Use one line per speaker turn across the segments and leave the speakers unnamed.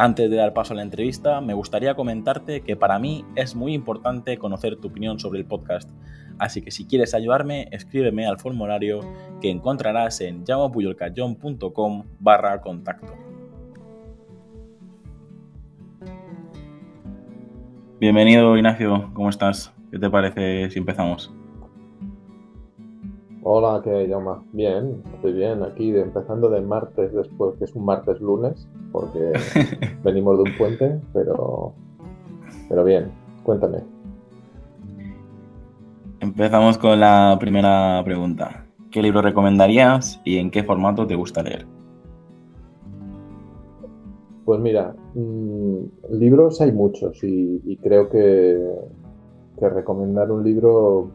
Antes de dar paso a la entrevista, me gustaría comentarte que para mí es muy importante conocer tu opinión sobre el podcast, así que si quieres ayudarme, escríbeme al formulario que encontrarás en llamapuyolcayón.com barra contacto. Bienvenido Ignacio, ¿cómo estás? ¿Qué te parece si empezamos?
Hola, ¿qué llama? Bien, estoy bien. Aquí empezando de martes después, que es un martes lunes, porque venimos de un puente, pero, pero bien, cuéntame.
Empezamos con la primera pregunta. ¿Qué libro recomendarías y en qué formato te gusta leer?
Pues mira, mm, libros hay muchos y, creo que, que recomendar un libro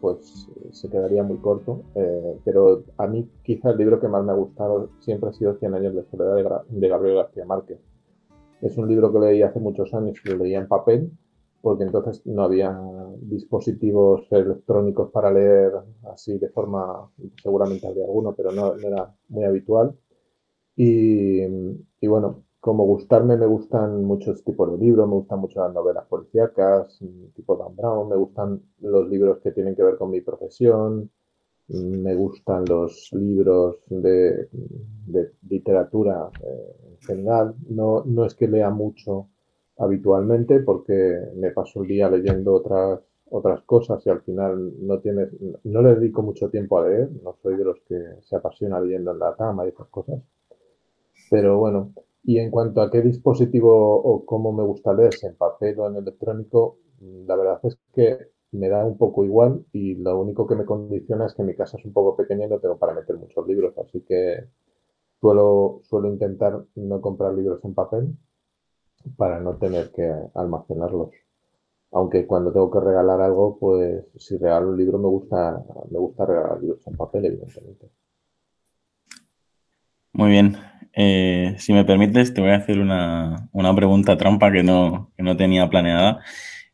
pues se quedaría muy corto. Eh, pero a mí quizá el libro que más me ha gustado siempre ha sido Cien años de soledad de, Gabriel García Márquez. Es un libro que leí hace muchos años lo leía en papel, porque entonces no había dispositivos electrónicos para leer así de forma, seguramente había alguno, pero no, era muy habitual. Y bueno, como gustarme, me gustan muchos tipos de libros, me gustan mucho las novelas policíacas, tipo Dan Brown, me gustan los libros que tienen que ver con mi profesión, me gustan los libros de, literatura eh, en general. No, no es que lea mucho habitualmente porque me paso el día leyendo otras, otras cosas y al final no, tienes, no le dedico mucho tiempo a leer, no soy de los que se apasiona leyendo en la cama y esas cosas. Pero bueno, y en cuanto a qué dispositivo o cómo me gusta leer, si en papel o en electrónico, la verdad es que me da un poco igual y lo único que me condiciona es que mi casa es un poco pequeña y no tengo para meter muchos libros, así que suelo, suelo intentar no comprar libros en papel para no tener que almacenarlos. Aunque cuando tengo que regalar algo, pues si regalo un libro me gusta, me gusta regalar libros en papel, evidentemente.
Muy bien. Eh, si me permites, te voy a hacer una, pregunta trampa que no, no, tenía planeada.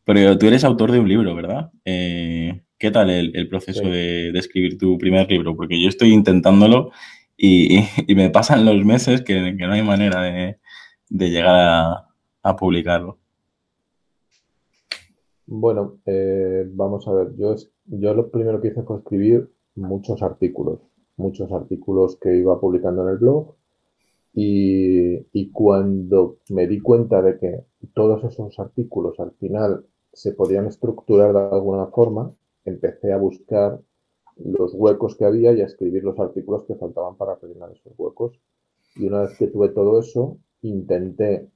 Pero tú eres autor de un libro, ¿verdad? Eh, ¿Qué tal el, proceso de, escribir tu primer libro? Porque yo estoy intentándolo y, me pasan los meses que, no hay manera de, llegar a, publicarlo.
Bueno, eh, vamos a ver. Yo, yo lo primero que hice fue escribir muchos artículos, muchos artículos que iba publicando en el blog y, cuando me di cuenta de que todos esos artículos al final se podían estructurar de alguna forma, empecé a buscar los huecos que había y a escribir los artículos que faltaban para rellenar esos huecos. Y una vez que tuve todo eso, intenté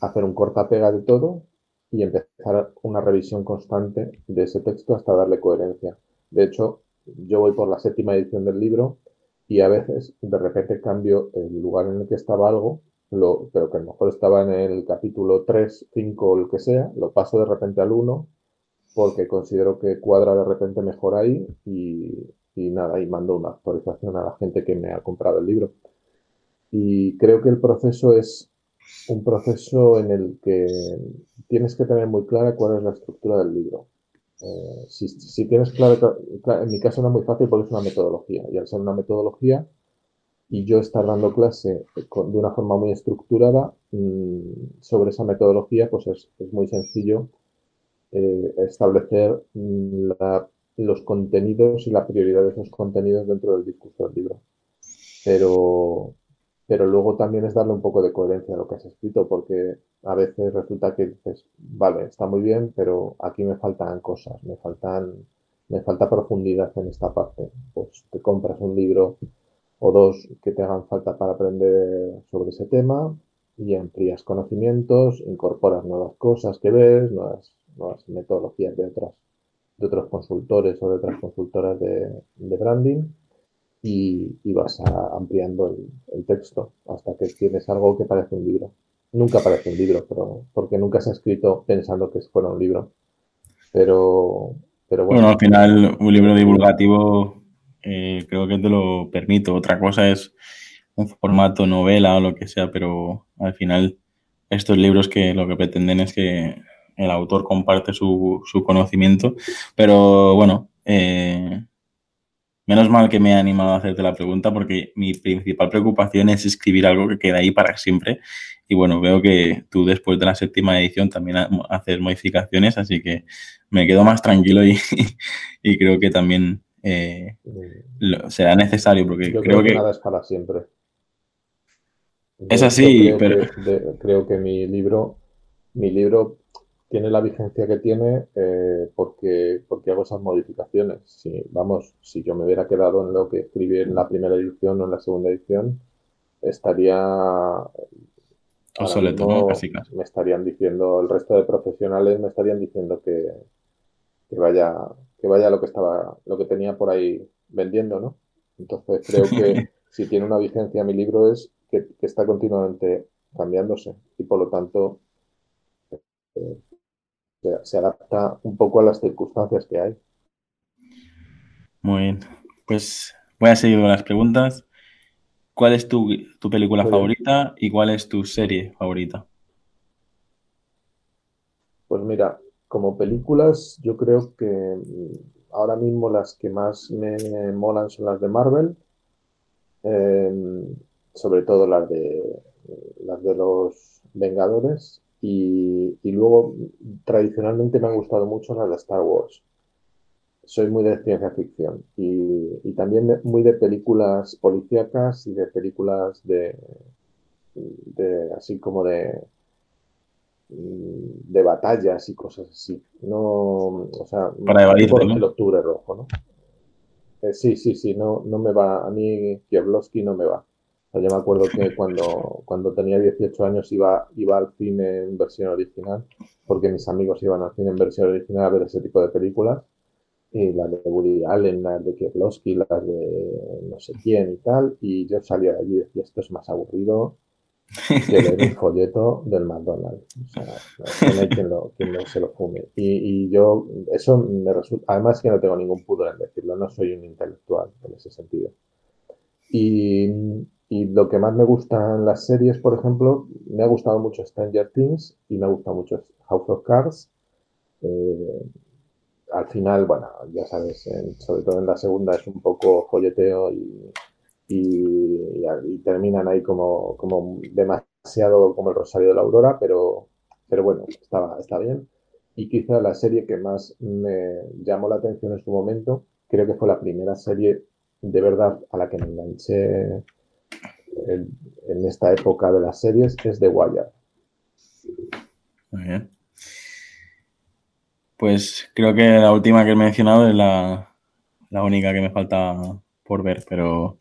hacer un corta-pega de todo y empezar una revisión constante de ese texto hasta darle coherencia. De hecho, yo voy por la séptima edición del libro y a veces de repente cambio el lugar en el que estaba algo, lo, pero que a lo mejor estaba en el capítulo 3, 5 o el que sea, lo paso de repente al 1 porque considero que cuadra de repente mejor ahí y, y nada, y mando una actualización a la gente que me ha comprado el libro. Y creo que el proceso es un proceso en el que tienes que tener muy clara cuál es la estructura del libro. Eh, si, tienes claro, en mi caso no es muy fácil porque es una metodología y al ser una metodología y yo estar dando clase de una forma muy estructurada mm, sobre esa metodología, pues es, muy sencillo eh, establecer mm, los contenidos y la prioridad de esos contenidos dentro del discurso del libro. Pero, pero luego también es darle un poco de coherencia a lo que has escrito, porque a veces resulta que dices, vale, está muy bien, pero aquí me faltan cosas, me faltan, me falta profundidad en esta parte. Pues te compras un libro o dos que te hagan falta para aprender sobre ese tema y amplías conocimientos, incorporas nuevas cosas que ves, nuevas, nuevas metodologías de otras, de otros consultores o de otras consultoras de, de branding y, vas ampliando el, texto hasta que tienes algo que parece un libro. nunca aparece un libro, pero porque nunca se ha escrito pensando que fuera un libro. Pero, pero bueno.
Bueno, al final un libro divulgativo eh, creo que te lo permito. Otra cosa es un formato novela o lo que sea, pero al final estos libros que lo que pretenden es que el autor comparte su, su conocimiento. Pero bueno, eh, Menos mal que me he animado a hacerte la pregunta porque mi principal preocupación es escribir algo que quede ahí para siempre. Y bueno, veo que tú después de la séptima edición también haces modificaciones, así que me quedo más tranquilo y, creo que también eh, será necesario porque creo, que,
nada es para siempre.
es así, pero...
creo que mi libro, mi libro tiene la vigencia que tiene eh, porque, porque hago esas modificaciones. Si, vamos, si yo me hubiera quedado en lo que escribí en la primera edición o en la segunda edición, estaría...
Obsoleto, ¿no?
Me estarían diciendo, el resto de profesionales me estarían diciendo que, que vaya que vaya lo que estaba, lo que tenía por ahí vendiendo, ¿no? Entonces creo que si tiene una vigencia mi libro es que, está continuamente cambiándose y por lo tanto eh, se, adapta un poco a las circunstancias que hay.
Muy bien. Pues voy a seguir con las preguntas. ¿Cuál es tu, película favorita y cuál es tu serie favorita?
Pues mira, como películas, yo creo que mm, ahora mismo las que más me molan son las de Marvel, em, sobre todo las de las de los Vengadores y, luego, tradicionalmente me han gustado mucho las de Star Wars. Soy muy de ciencia ficción y, también muy de películas policíacas y de películas de, de así como de, de batallas y cosas así. No, o sea,
para
el octubre rojo, ¿no? Eh, sí, sí, sí, no, no me va, a mí Kieblowski no me va yo me acuerdo que cuando, cuando tenía 18 años iba, iba al cine en versión original, porque mis amigos iban al cine en versión original a ver ese tipo de películas, y las de Woody Allen, las de Kieslowski, las de no sé quién y tal, y yo salía de allí y decía, esto es más aburrido que ver un folleto del McDonald's. O sea, no hay quien, lo, quien se lo fume. Y, y, yo, eso me resulta, además que no tengo ningún pudor en decirlo, no soy un intelectual en ese sentido. Y, y lo que más me gusta en las series, por ejemplo, me ha gustado mucho Stranger Things y me ha gustado mucho House of Cards. Eh, al final, bueno, ya sabes, sobre todo en la segunda es un poco folleteo y, y, terminan ahí como, como demasiado como el Rosario de la Aurora, pero, pero bueno, estaba, está bien. Y quizá la serie que más me llamó la atención en su momento, creo que fue la primera serie de verdad a la que me enganché en, esta época de las series es The Wire.
Muy bien. Pues creo que la última que he mencionado es la, única que me falta por ver, pero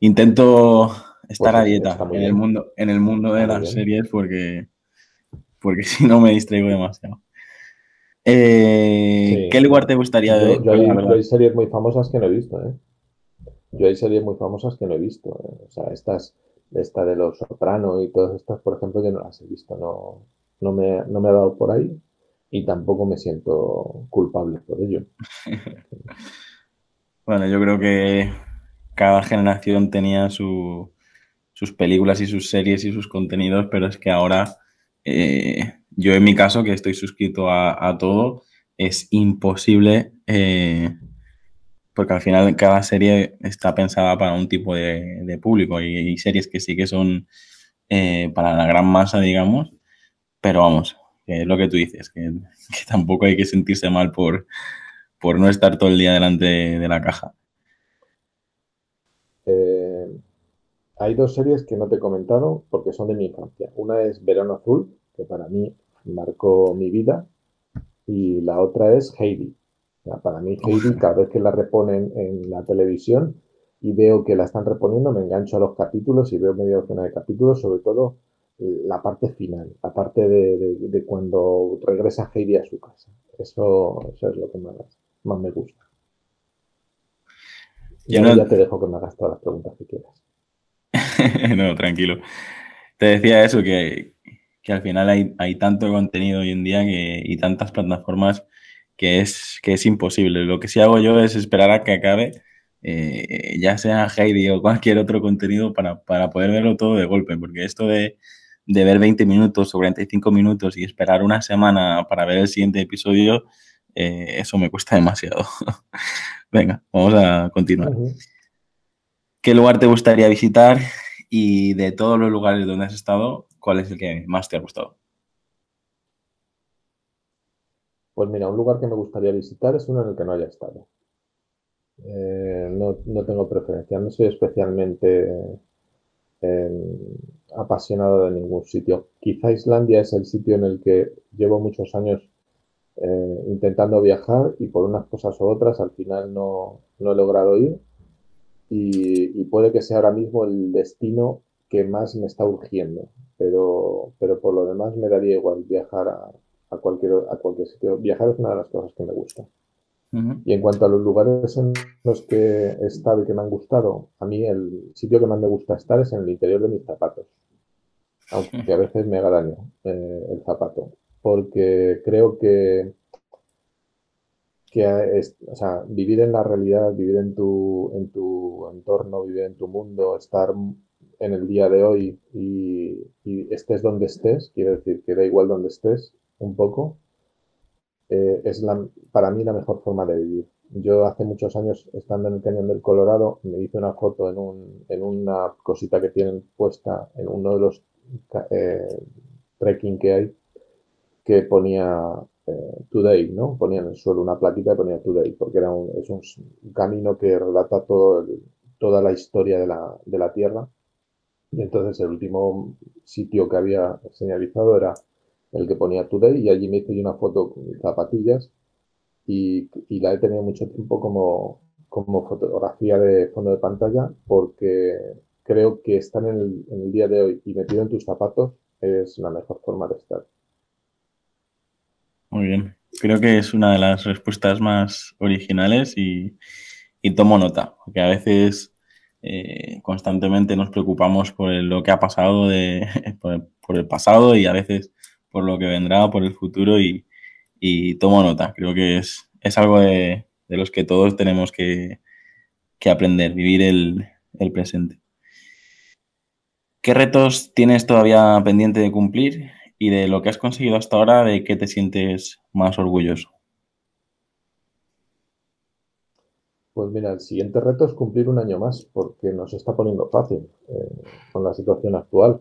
intento estar pues a dieta en el, mundo, en el mundo de las series porque, porque si no me distraigo demasiado. Eh, ¿Qué lugar te gustaría
ver? Yo, hay, series muy famosas que no he visto, ¿eh? Yo hay series muy famosas que no he visto. ¿eh? O sea, estas, esta de los Soprano y todas estas, por ejemplo, yo no las he visto. No, no, me, no me ha dado por ahí y tampoco me siento culpable por ello.
bueno, yo creo que cada generación tenía sus películas y sus series y sus contenidos, pero es que ahora, eh, yo en mi caso, que estoy suscrito a, todo, es imposible eh, porque al final cada serie está pensada para un tipo de, público y, hay series que sí que son eh, para la gran masa, digamos, pero vamos, es lo que tú dices, que, tampoco hay que sentirse mal por, por no estar todo el día delante de, la caja.
Eh, hay dos series que no te he comentado porque son de mi infancia. Una es Verano Azul, que para mí marcó mi vida, y la otra es Heidi para mí Heidi, cada vez que la reponen en la televisión y veo que la están reponiendo, me engancho a los capítulos y veo media docena de capítulos, sobre todo eh, la parte final, la parte de, cuando regresa Heidi a su casa. Eso, eso es lo que más, más me gusta. Y ahora ya te dejo que me hagas todas las preguntas que quieras.
no, tranquilo. Te decía eso, que, que al final hay, hay tanto contenido hoy en día que, y tantas plataformas que es, que es imposible. Lo que sí hago yo es esperar a que acabe, eh, ya sea Heidi o cualquier otro contenido, para, para, poder verlo todo de golpe, porque esto de, de ver 20 minutos o 45 minutos y esperar una semana para ver el siguiente episodio, eh, eso me cuesta demasiado. Venga, vamos a continuar. ¿Qué lugar te gustaría visitar y de todos los lugares donde has estado, cuál es el que más te ha gustado?
Pues mira, un lugar que me gustaría visitar es uno en el que no haya estado. Eh, no, no, tengo preferencia, no soy especialmente eh, apasionado de ningún sitio. Quizá Islandia es el sitio en el que llevo muchos años eh, intentando viajar y por unas cosas u otras al final no, no he logrado ir y, y, puede que sea ahora mismo el destino que más me está urgiendo, pero, pero por lo demás me daría igual viajar a, a cualquier, a cualquier sitio. Viajar es una de las cosas que me gusta. Y en cuanto a los lugares en los que he estado y que me han gustado, a mí el sitio que más me gusta estar es en el interior de mis zapatos. Aunque a veces me haga daño eh, el zapato. Porque creo que, que es, o sea, vivir en la realidad, vivir en tu, en tu entorno, vivir en tu mundo, estar en el día de hoy y, y estés donde estés, quiere decir que da igual donde estés, un poco, eh, es para mí la mejor forma de vivir. Yo hace muchos años, estando en el Cañón del Colorado, me hice una foto en, un, en una cosita que tienen puesta en uno de los eh, trekking que hay, que ponía eh, Today, ¿no? Ponía en el suelo una plaquita y ponía Today, porque era un, es un, camino que relata todo toda la historia de la, de la Tierra. Y entonces el último sitio que había señalizado era el que ponía Today, y allí me hice una foto con mis zapatillas y, la he tenido mucho tiempo como, como fotografía de fondo de pantalla porque creo que estar en el, día de hoy y metido en tus zapatos es la mejor forma de estar.
Muy bien. Creo que es una de las respuestas más originales y, tomo nota, porque a veces eh, constantemente nos preocupamos por lo que ha pasado por, el pasado y a veces por lo que vendrá, por el futuro y, tomo nota. Creo que es, algo de, de, los que todos tenemos que, aprender, vivir el, el, presente. ¿Qué retos tienes todavía pendiente de cumplir y de lo que has conseguido hasta ahora, de qué te sientes más orgulloso?
Pues mira, el siguiente reto es cumplir un año más, porque nos está poniendo fácil eh, con la situación actual.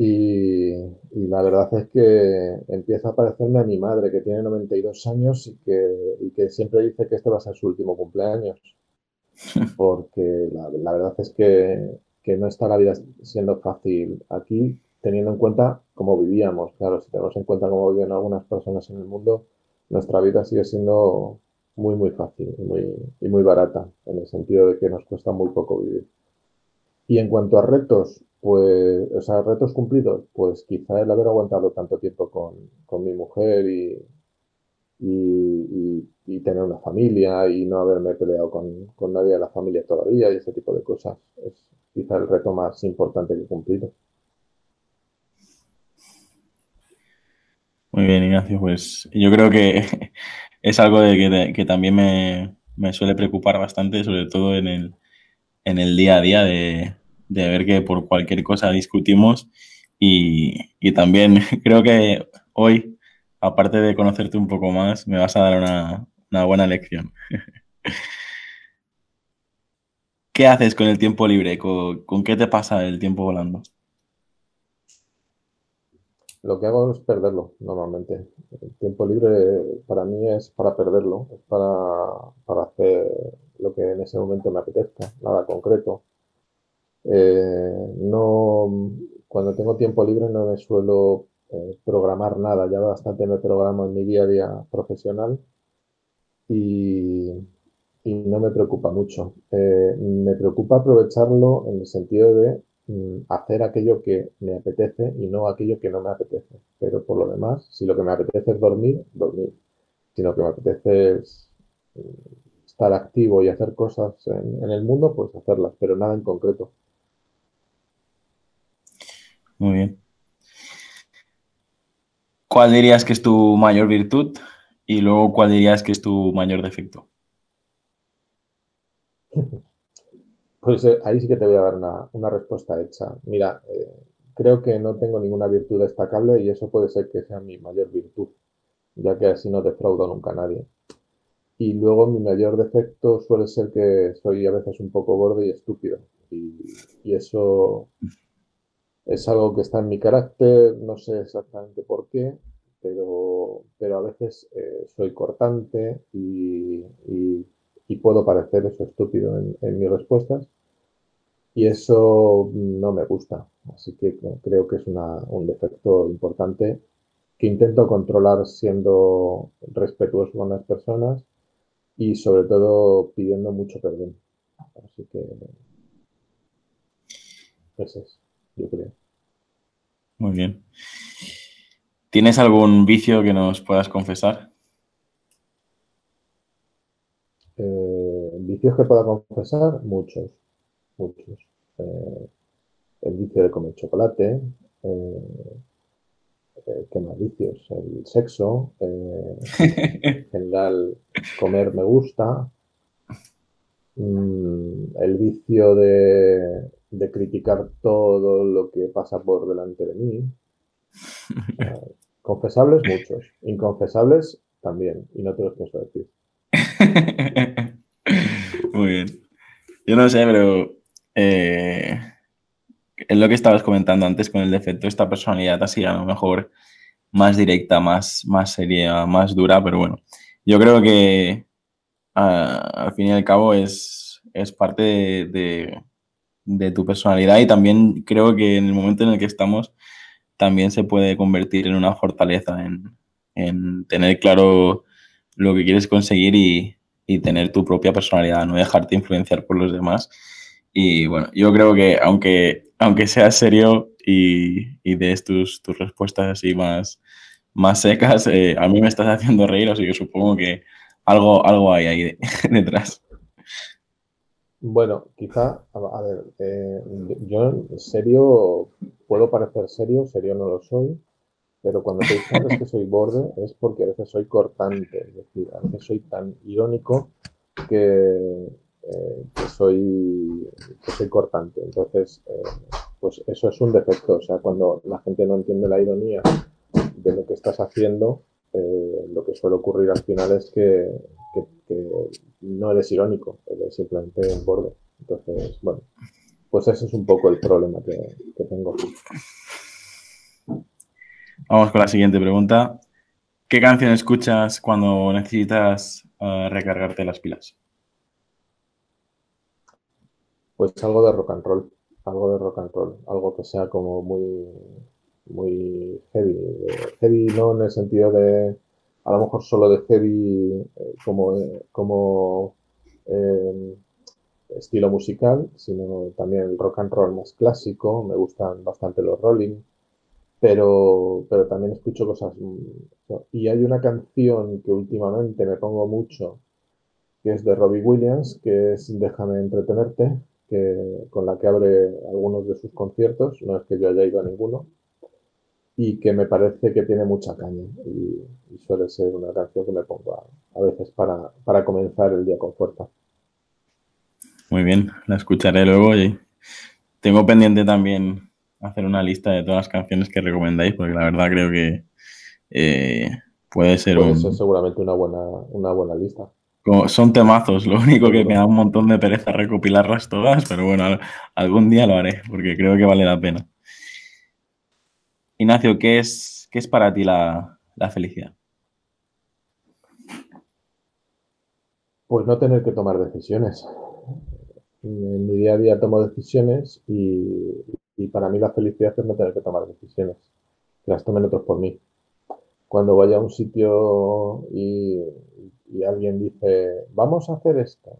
Y, y, la verdad es que empieza a parecerme a mi madre, que tiene 92 años y que, y que siempre dice que este va a ser su último cumpleaños. Porque la, la verdad es que, que, no está la vida siendo fácil aquí, teniendo en cuenta cómo vivíamos. Claro, si tenemos en cuenta cómo viven algunas personas en el mundo, nuestra vida sigue siendo muy, muy fácil y muy, y muy barata, en el sentido de que nos cuesta muy poco vivir. Y en cuanto a retos, pues, o sea, retos cumplidos, pues quizá el haber aguantado tanto tiempo con, con mi mujer y, y, y, tener una familia y no haberme peleado con, con, nadie de la familia todavía y ese tipo de cosas es quizá el reto más importante que he cumplido.
Muy bien, Ignacio, pues yo creo que es algo de que, que también me, me, suele preocupar bastante, sobre todo en el, en el día a día de, de ver que por cualquier cosa discutimos y, y, también creo que hoy, aparte de conocerte un poco más, me vas a dar una, una buena lección. ¿Qué haces con el tiempo libre? ¿Con, ¿Con, qué te pasa el tiempo volando?
Lo que hago es perderlo normalmente. El tiempo libre para mí es para perderlo, es para, para hacer lo que en ese momento me apetezca, nada concreto. Eh, no, cuando tengo tiempo libre no me suelo eh, programar nada, ya bastante me programo en mi día a día profesional y, y no me preocupa mucho. Eh, me preocupa aprovecharlo en el sentido de mm, hacer aquello que me apetece y no aquello que no me apetece. Pero por lo demás, si lo que me apetece es dormir, dormir. Si lo que me apetece es mm, estar activo y hacer cosas en, en el mundo, pues hacerlas, pero nada en concreto.
Muy bien. ¿Cuál dirías que es tu mayor virtud y luego cuál dirías que es tu mayor defecto?
Pues eh, ahí sí que te voy a dar una, respuesta hecha. Mira, eh, creo que no tengo ninguna virtud destacable y eso puede ser que sea mi mayor virtud, ya que así no defraudo nunca a nadie. Y luego mi mayor defecto suele ser que soy a veces un poco gordo y estúpido. Y eso es algo que está en mi carácter, no sé exactamente por qué, pero, pero a veces eh, soy cortante y, puedo parecer eso estúpido en, mis respuestas. Y eso no me gusta. Así que creo que es un defecto importante que intento controlar siendo respetuoso con las personas y sobre todo pidiendo mucho perdón. Así que ese es yo creo.
Muy bien. ¿Tienes algún vicio que nos puedas confesar?
Eh, vicios que pueda confesar, muchos, muchos. Eh, el vicio de comer chocolate, eh, ¿qué más vicios? El sexo, en general comer me gusta, mm, el vicio de de criticar todo lo que pasa por delante de mí. confesables muchos, inconfesables también, y no te los pienso decir.
Muy bien. Yo no sé, pero eh, es lo que estabas comentando antes con el defecto, esta personalidad así a lo mejor más directa, más, más seria, más dura, pero bueno, yo creo que al fin y al cabo es, es parte de de tu personalidad y también creo que en el momento en el que estamos también se puede convertir en una fortaleza, en, tener claro lo que quieres conseguir y, tener tu propia personalidad, no dejarte influenciar por los demás. Y bueno, yo creo que aunque, aunque seas serio y, y des tus, tus, respuestas así más, más secas, eh, a mí me estás haciendo reír, así que supongo que algo, algo hay ahí detrás.
Bueno, quizá, a, ver, eh, yo en serio puedo parecer serio, serio no lo soy, pero cuando te dices que soy borde es porque a veces soy cortante, es decir, a veces soy tan irónico que, eh, soy, soy cortante. Entonces, eh, pues eso es un defecto. O sea, cuando la gente no entiende la ironía de lo que estás haciendo, lo que suele ocurrir al final es que, no eres irónico, eres simplemente un borde. Entonces, bueno, pues ese es un poco el problema que, tengo.
Vamos con la siguiente pregunta. ¿Qué canción escuchas cuando necesitas eh, recargarte las pilas?
Pues algo de rock and roll, algo de rock and roll, algo que sea como muy, muy heavy. Heavy no en el sentido de a lo mejor solo de heavy eh, como, eh, eh, estilo musical, sino también el rock and roll más clásico. Me gustan bastante los rolling, pero, pero también escucho cosas. Mm, y hay una canción que últimamente me pongo mucho, que es de Robbie Williams, que es Déjame entretenerte, que, con la que abre algunos de sus conciertos. No es que yo haya ido a ninguno, y que me parece que tiene mucha caña y, suele ser una canción que me pongo a, veces para, para, comenzar el día con fuerza.
Muy bien, la escucharé luego y tengo pendiente también hacer una lista de todas las canciones que recomendáis porque la verdad creo que eh, puede ser
puede ser seguramente una buena, una buena lista.
son temazos, lo único que me da un montón de pereza recopilarlas todas, pero bueno, algún día lo haré porque creo que vale la pena. Ignacio, ¿qué es, qué es para ti la, felicidad?
Pues no tener que tomar decisiones. En mi día a día tomo decisiones y, para mí la felicidad es no tener que tomar decisiones, que las tomen otros por mí. Cuando vaya a un sitio y, y alguien dice, vamos a hacer esto,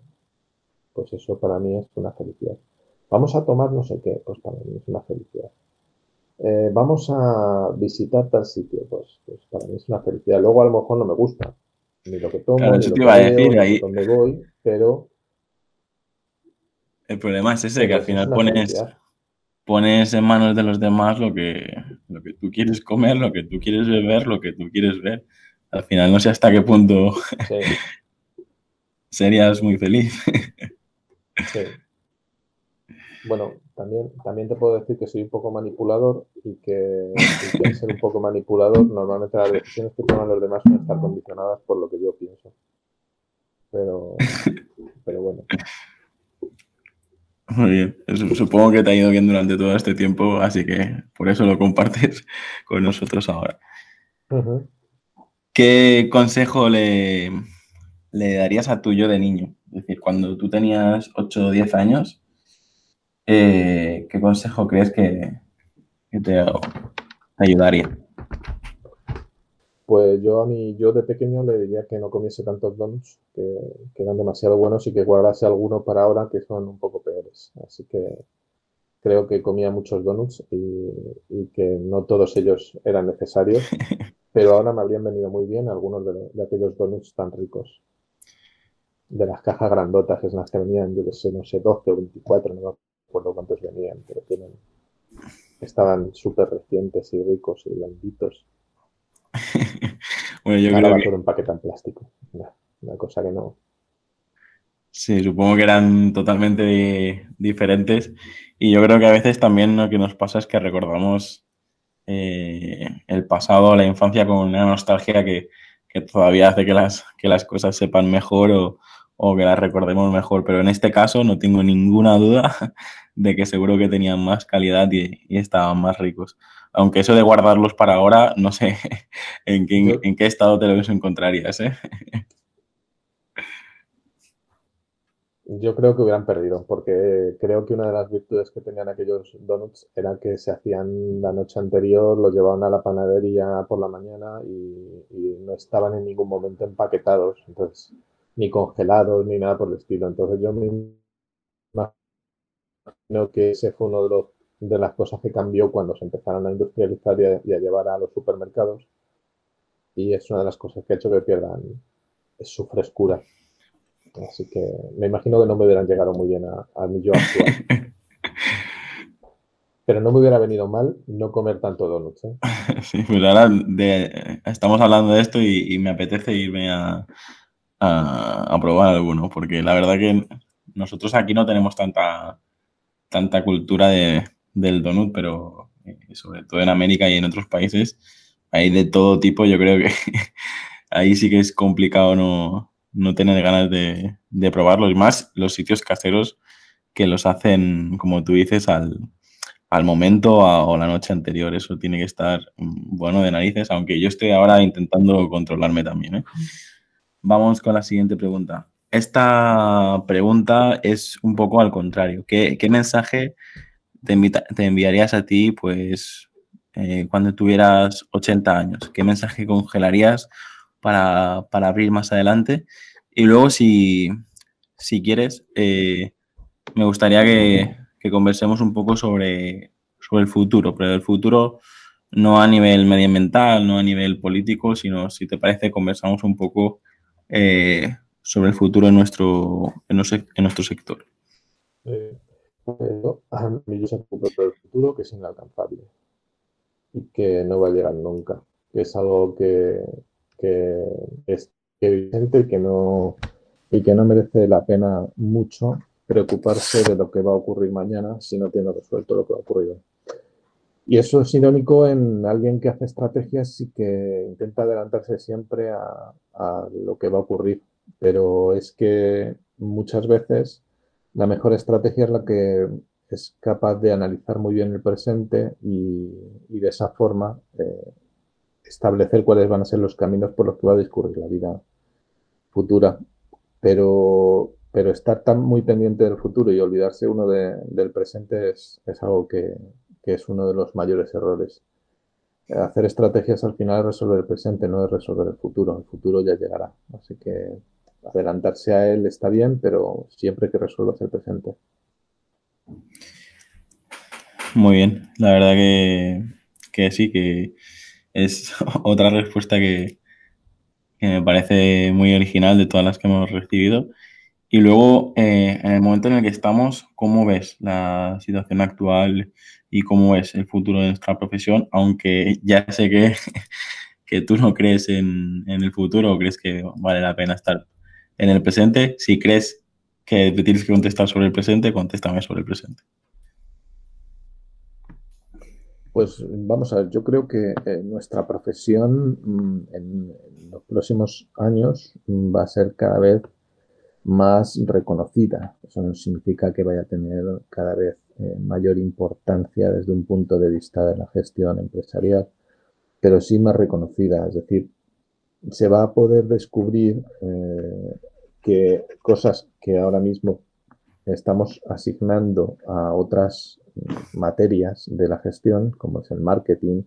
pues eso para mí es una felicidad. Vamos a tomar no sé qué, pues para mí es una felicidad. Eh, vamos a visitar tal sitio, pues, pues, para mí es una felicidad. Luego a lo mejor no me gusta ni lo que tomo, ni lo que veo, ni dónde voy, pero...
El problema es ese, que al final pones, pones en manos de los demás lo que, lo que tú quieres comer, lo que tú quieres beber, lo que tú quieres ver. Al final no sé hasta qué punto serías muy feliz.
Sí. Bueno, también, también te puedo decir que soy un poco manipulador y que, y ser un poco manipulador, normalmente las decisiones que toman los demás van estar condicionadas por lo que yo pienso. Pero, pero bueno.
Muy bien. Supongo que te ha ido bien durante todo este tiempo, así que por eso lo compartes con nosotros ahora. ¿Qué consejo le, le darías a tu yo de niño? Es decir, cuando tú tenías 8 o 10 años, eh, ¿qué consejo crees que, te, ayudaría?
Pues yo a mí, yo de pequeño le diría que no comiese tantos donuts, que, eran demasiado buenos y que guardase alguno para ahora que son un poco peores. Así que creo que comía muchos donuts y, que no todos ellos eran necesarios, pero ahora me habrían venido muy bien algunos de, de aquellos donuts tan ricos de las cajas grandotas, es las que venían, yo que sé, no sé, 12 o 24, no me acuerdo cuántos venían, pero tienen, estaban súper recientes y ricos y blanditos. bueno, yo creo que... todo en paquete en plástico, una, cosa que no...
Sí, supongo que eran totalmente diferentes y yo creo que a veces también lo que nos pasa es que recordamos eh, el pasado, la infancia con una nostalgia que, que todavía hace que las, que las cosas sepan mejor o, o que las recordemos mejor, pero en este caso no tengo ninguna duda de que seguro que tenían más calidad y, estaban más ricos. Aunque eso de guardarlos para ahora, no sé en qué, en qué estado te los encontrarías. ¿eh?
Yo creo que hubieran perdido, porque creo que una de las virtudes que tenían aquellos donuts era que se hacían la noche anterior, los llevaban a la panadería por la mañana y, y no estaban en ningún momento empaquetados. Entonces, ni congelados, ni nada por el estilo. Entonces yo me imagino que ese fue uno de, los, de las cosas que cambió cuando se empezaron a industrializar y a, llevar a los supermercados. Y es una de las cosas que ha hecho que pierdan su frescura. Así que me imagino que no me hubieran llegado muy bien a, mi yo actual. Pero no me hubiera venido mal no comer tanto donuts. ¿eh?
Sí, pues ahora estamos hablando de esto y me apetece irme a, a, probar alguno, porque la verdad que nosotros aquí no tenemos tanta, tanta cultura de, del donut, pero eh, sobre todo en América y en otros países hay de todo tipo. Yo creo que ahí sí que es complicado no, no tener ganas de, de probarlos. Más los sitios caseros que los hacen, como tú dices, al, al momento o la noche anterior. Eso tiene que estar mm, bueno de narices, aunque yo estoy ahora intentando controlarme también. ¿eh? Vamos con la siguiente pregunta. Esta pregunta es un poco al contrario. ¿Qué, mensaje te, enviarías a ti, pues, eh, cuando tuvieras 80 años? ¿Qué mensaje congelarías para, abrir más adelante? Y luego, si, quieres, eh, me gustaría que, conversemos un poco sobre, sobre el futuro, pero el futuro no a nivel medioambiental, no a nivel político, sino si te parece, conversamos un poco eh, sobre el futuro en nuestro, en nuestro, sector?
Eh, se el futuro que es inalcanzable y que no va a llegar nunca, que es algo que, es evidente y que no y que no merece la pena mucho preocuparse de lo que va a ocurrir mañana si no tiene resuelto lo que va a ocurrir hoy. Y eso es irónico en alguien que hace estrategias y que intenta adelantarse siempre a, lo que va a ocurrir. Pero es que muchas veces la mejor estrategia es la que es capaz de analizar muy bien el presente y, de esa forma eh, establecer cuáles van a ser los caminos por los que va a discurrir la vida futura. Pero, pero estar tan muy pendiente del futuro y olvidarse uno del presente es algo que, que es uno de los mayores errores. Hacer estrategias al final es resolver el presente, no es resolver el futuro. El futuro ya llegará. Así que adelantarse a él está bien, pero siempre que resuelvas el presente.
Muy bien, la verdad que, sí, que es otra respuesta que, me parece muy original de todas las que hemos recibido. Y luego, eh, en el momento en el que estamos, ¿cómo ves la situación actual y cómo es el futuro de nuestra profesión, aunque ya sé que, que tú no crees en, en el futuro o crees que vale la pena estar en el presente. Si crees que te tienes que contestar sobre el presente, contéstame sobre el presente.
Pues vamos a ver, yo creo que eh, nuestra profesión mm, en, los próximos años mm, va a ser cada vez más reconocida. Eso no significa que vaya a tener cada vez eh, mayor importancia desde un punto de vista de la gestión empresarial, pero sí más reconocida. Es decir, se va a poder descubrir eh, que cosas que ahora mismo estamos asignando a otras materias de la gestión, como es el marketing,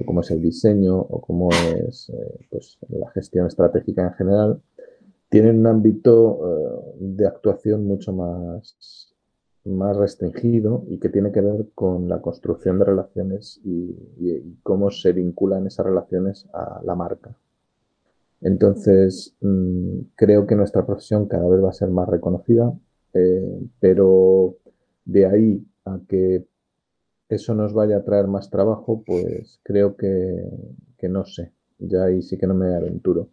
o como es el diseño, o como es eh, pues, la gestión estratégica en general, tienen un ámbito de actuación mucho más, más restringido y que tiene que ver con la construcción de relaciones y, cómo se vinculan esas relaciones a la marca. Entonces, mm, creo que nuestra profesión cada vez va a ser más reconocida, eh, pero de ahí que eso nos vaya a traer más trabajo, pues creo que, no sé. Ya ahí sí que no me aventuro.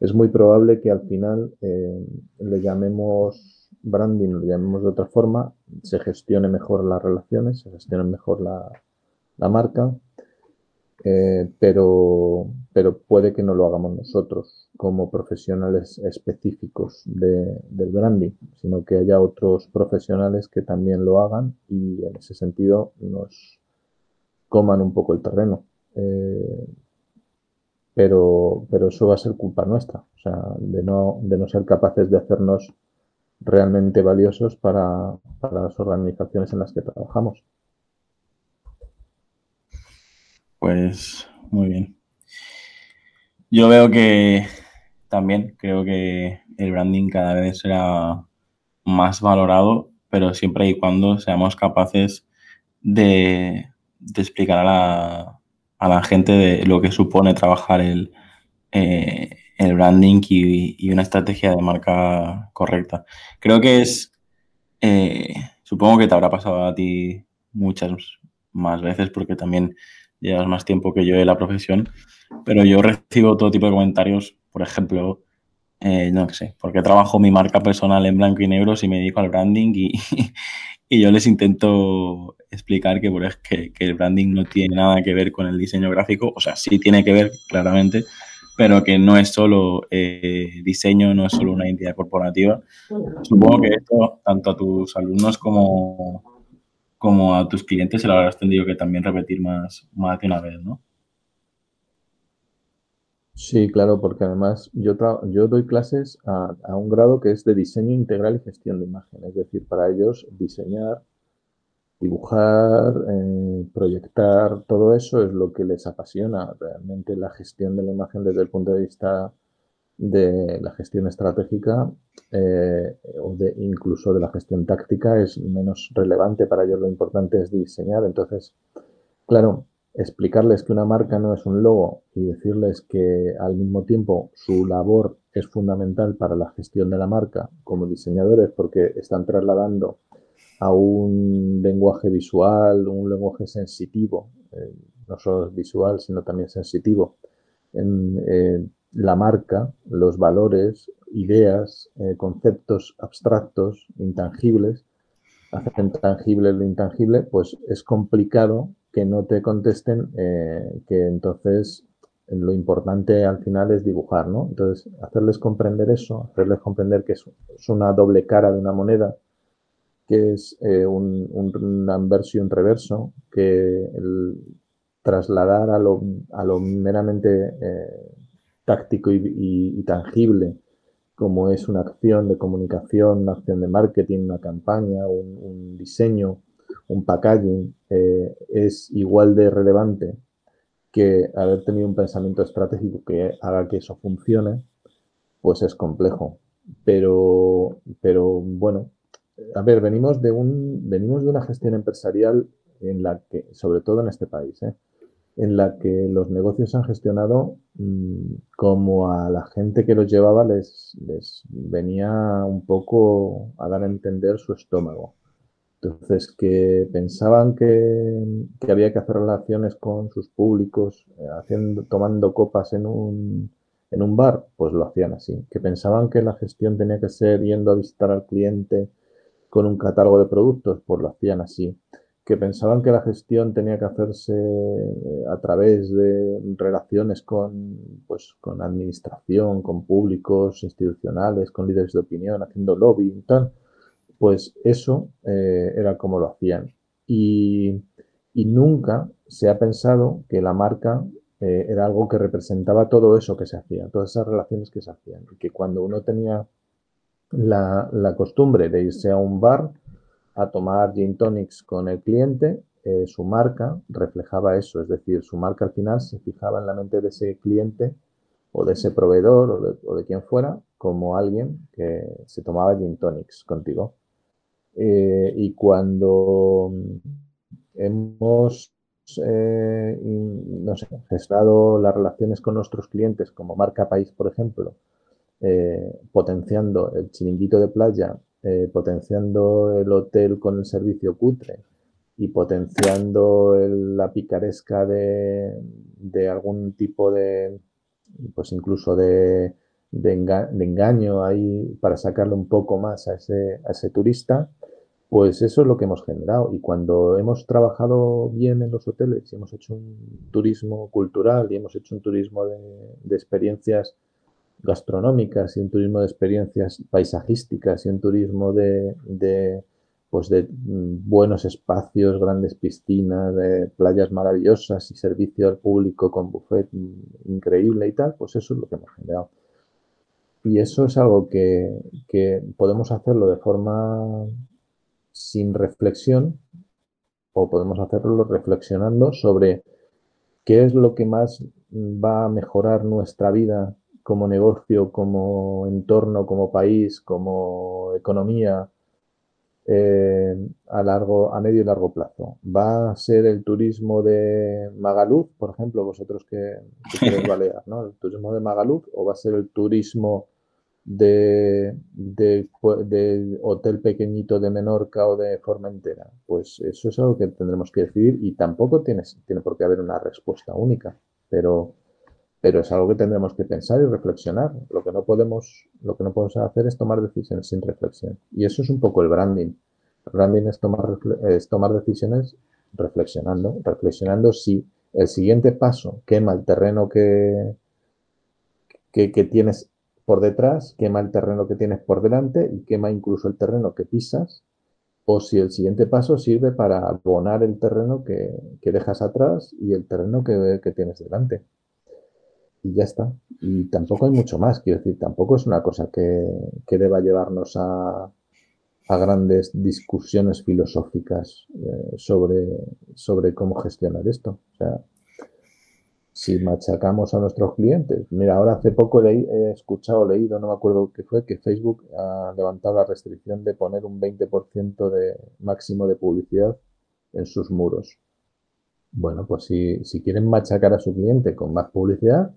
Es muy probable que al final eh, le llamemos branding, lo llamemos de otra forma, se gestione mejor las relaciones, se gestione mejor la, marca eh, pero, pero puede que no lo hagamos nosotros como profesionales específicos de, del branding, sino que haya otros profesionales que también lo hagan y en ese sentido nos coman un poco el terreno. Eh, pero, pero eso va a ser culpa nuestra, o sea, de no, de no ser capaces de hacernos realmente valiosos para, las organizaciones en las que trabajamos.
Pues muy bien. Yo veo que también creo que el branding cada vez será más valorado, pero siempre y cuando seamos capaces de, explicar a la, gente de lo que supone trabajar el, eh, el branding y, una estrategia de marca correcta. Creo que es, eh, supongo que te habrá pasado a ti muchas más veces porque también llevas más tiempo que yo en la profesión, pero yo recibo todo tipo de comentarios, por ejemplo, eh, no sé, porque trabajo mi marca personal en blanco y negro y me dedico al branding y, y yo les intento explicar que, por, que, que, el branding no tiene nada que ver con el diseño gráfico, o sea, sí tiene que ver claramente, pero que no es solo eh, diseño, no es solo una identidad corporativa. Supongo que esto, tanto a tus alumnos como, como a tus clientes se lo habrás tenido que también repetir más, más de una vez, ¿no?
Sí, claro, porque además yo, yo doy clases a, un grado que es de diseño integral y gestión de imagen. Es decir, para ellos diseñar, dibujar, eh, proyectar, todo eso es lo que les apasiona. Realmente la gestión de la imagen desde el punto de vista de la gestión estratégica eh, o de incluso de la gestión táctica es menos relevante para ellos. Lo importante es diseñar. Entonces, claro, explicarles que una marca no es un logo y decirles que al mismo tiempo su labor es fundamental para la gestión de la marca como diseñadores porque están trasladando a un lenguaje visual, un lenguaje sensitivo, eh, no solo visual, sino también sensitivo, en, eh, la marca, los valores, ideas, eh, conceptos abstractos, intangibles, hacen tangible lo intangible, pues es complicado que no te contesten que entonces lo importante al final es dibujar, ¿no? Entonces, hacerles comprender eso, hacerles comprender que es, una doble cara de una moneda, que es eh, un, un, anverso y un reverso, que el trasladar a lo, a lo meramente táctico y, tangible, como es una acción de comunicación, una acción de marketing, una campaña, un, diseño, un packaging, eh, es igual de relevante que haber tenido un pensamiento estratégico que haga que eso funcione, pues es complejo. Pero, pero bueno, a ver, venimos de un, venimos de una gestión empresarial en la que, sobre todo en este país, ¿eh? en la que los negocios han gestionado mm, como a la gente que los llevaba les, les venía un poco a dar a entender su estómago. Entonces, que pensaban que, había que hacer relaciones con sus públicos, eh, haciendo, tomando copas en un, en un bar, pues lo hacían así. Que pensaban que la gestión tenía que ser yendo a visitar al cliente con un catálogo de productos, pues lo hacían así. Que pensaban que la gestión tenía que hacerse eh, a través de relaciones con, pues, con administración, con públicos institucionales, con líderes de opinión, haciendo lobbying y tal pues eso eh, era como lo hacían. Y, nunca se ha pensado que la marca eh, era algo que representaba todo eso que se hacía, todas esas relaciones que se hacían. Y que cuando uno tenía la, costumbre de irse a un bar a tomar gin tonics con el cliente, eh, su marca reflejaba eso, es decir, su marca al final se fijaba en la mente de ese cliente o de ese proveedor o de, o quien fuera como alguien que se tomaba gin tonics contigo. Eh, y cuando hemos eh, no sé, gestado las relaciones con nuestros clientes como marca país, por ejemplo, eh, potenciando el chiringuito de playa, potenciando el hotel con el servicio cutre y potenciando la picaresca de, de, algún tipo de, pues incluso de, de, engaño ahí para sacarle un poco más a ese, a ese turista, pues eso es lo que hemos generado. Y cuando hemos trabajado bien en los hoteles y hemos hecho un turismo cultural y hemos hecho un turismo de, experiencias gastronómicas y un turismo de experiencias paisajísticas y un turismo de, pues de buenos espacios, grandes piscinas, de playas maravillosas y servicio al público con buffet increíble y tal, pues eso es lo que hemos generado. Y eso es algo que, que podemos hacerlo de forma sin reflexión o podemos hacerlo reflexionando sobre qué es lo que más va a mejorar nuestra vida como negocio, como entorno, como país, como economía eh, a largo, a medio y largo plazo. ¿Va a ser el turismo de Magaluf, por ejemplo, vosotros que, que Balear, ¿no? El turismo de Magaluf, o va a ser el turismo de, de, hotel pequeñito de Menorca o de Formentera? Pues eso es algo que tendremos que decidir y tampoco tiene, tiene por qué haber una respuesta única, pero, pero es algo que tendremos que pensar y reflexionar. Lo que no podemos, lo que no podemos hacer es tomar decisiones sin reflexión. Y eso es un poco el branding. El branding es tomar, es tomar decisiones reflexionando, reflexionando si el siguiente paso quema el terreno que, que, que tienes por detrás, quema el terreno que tienes por delante y quema incluso el terreno que pisas, o si el siguiente paso sirve para abonar el terreno que, dejas atrás y el terreno que, tienes delante. Y ya está. Y tampoco hay mucho más, quiero decir, tampoco es una cosa que, deba llevarnos a, grandes discusiones filosóficas eh, sobre, sobre cómo gestionar esto. O sea, si machacamos a nuestros clientes. Mira, ahora hace poco he escuchado, leído, no me acuerdo qué fue, que Facebook ha levantado la restricción de poner un 20% de máximo de publicidad en sus muros. Bueno, pues si, si, quieren machacar a su cliente con más publicidad,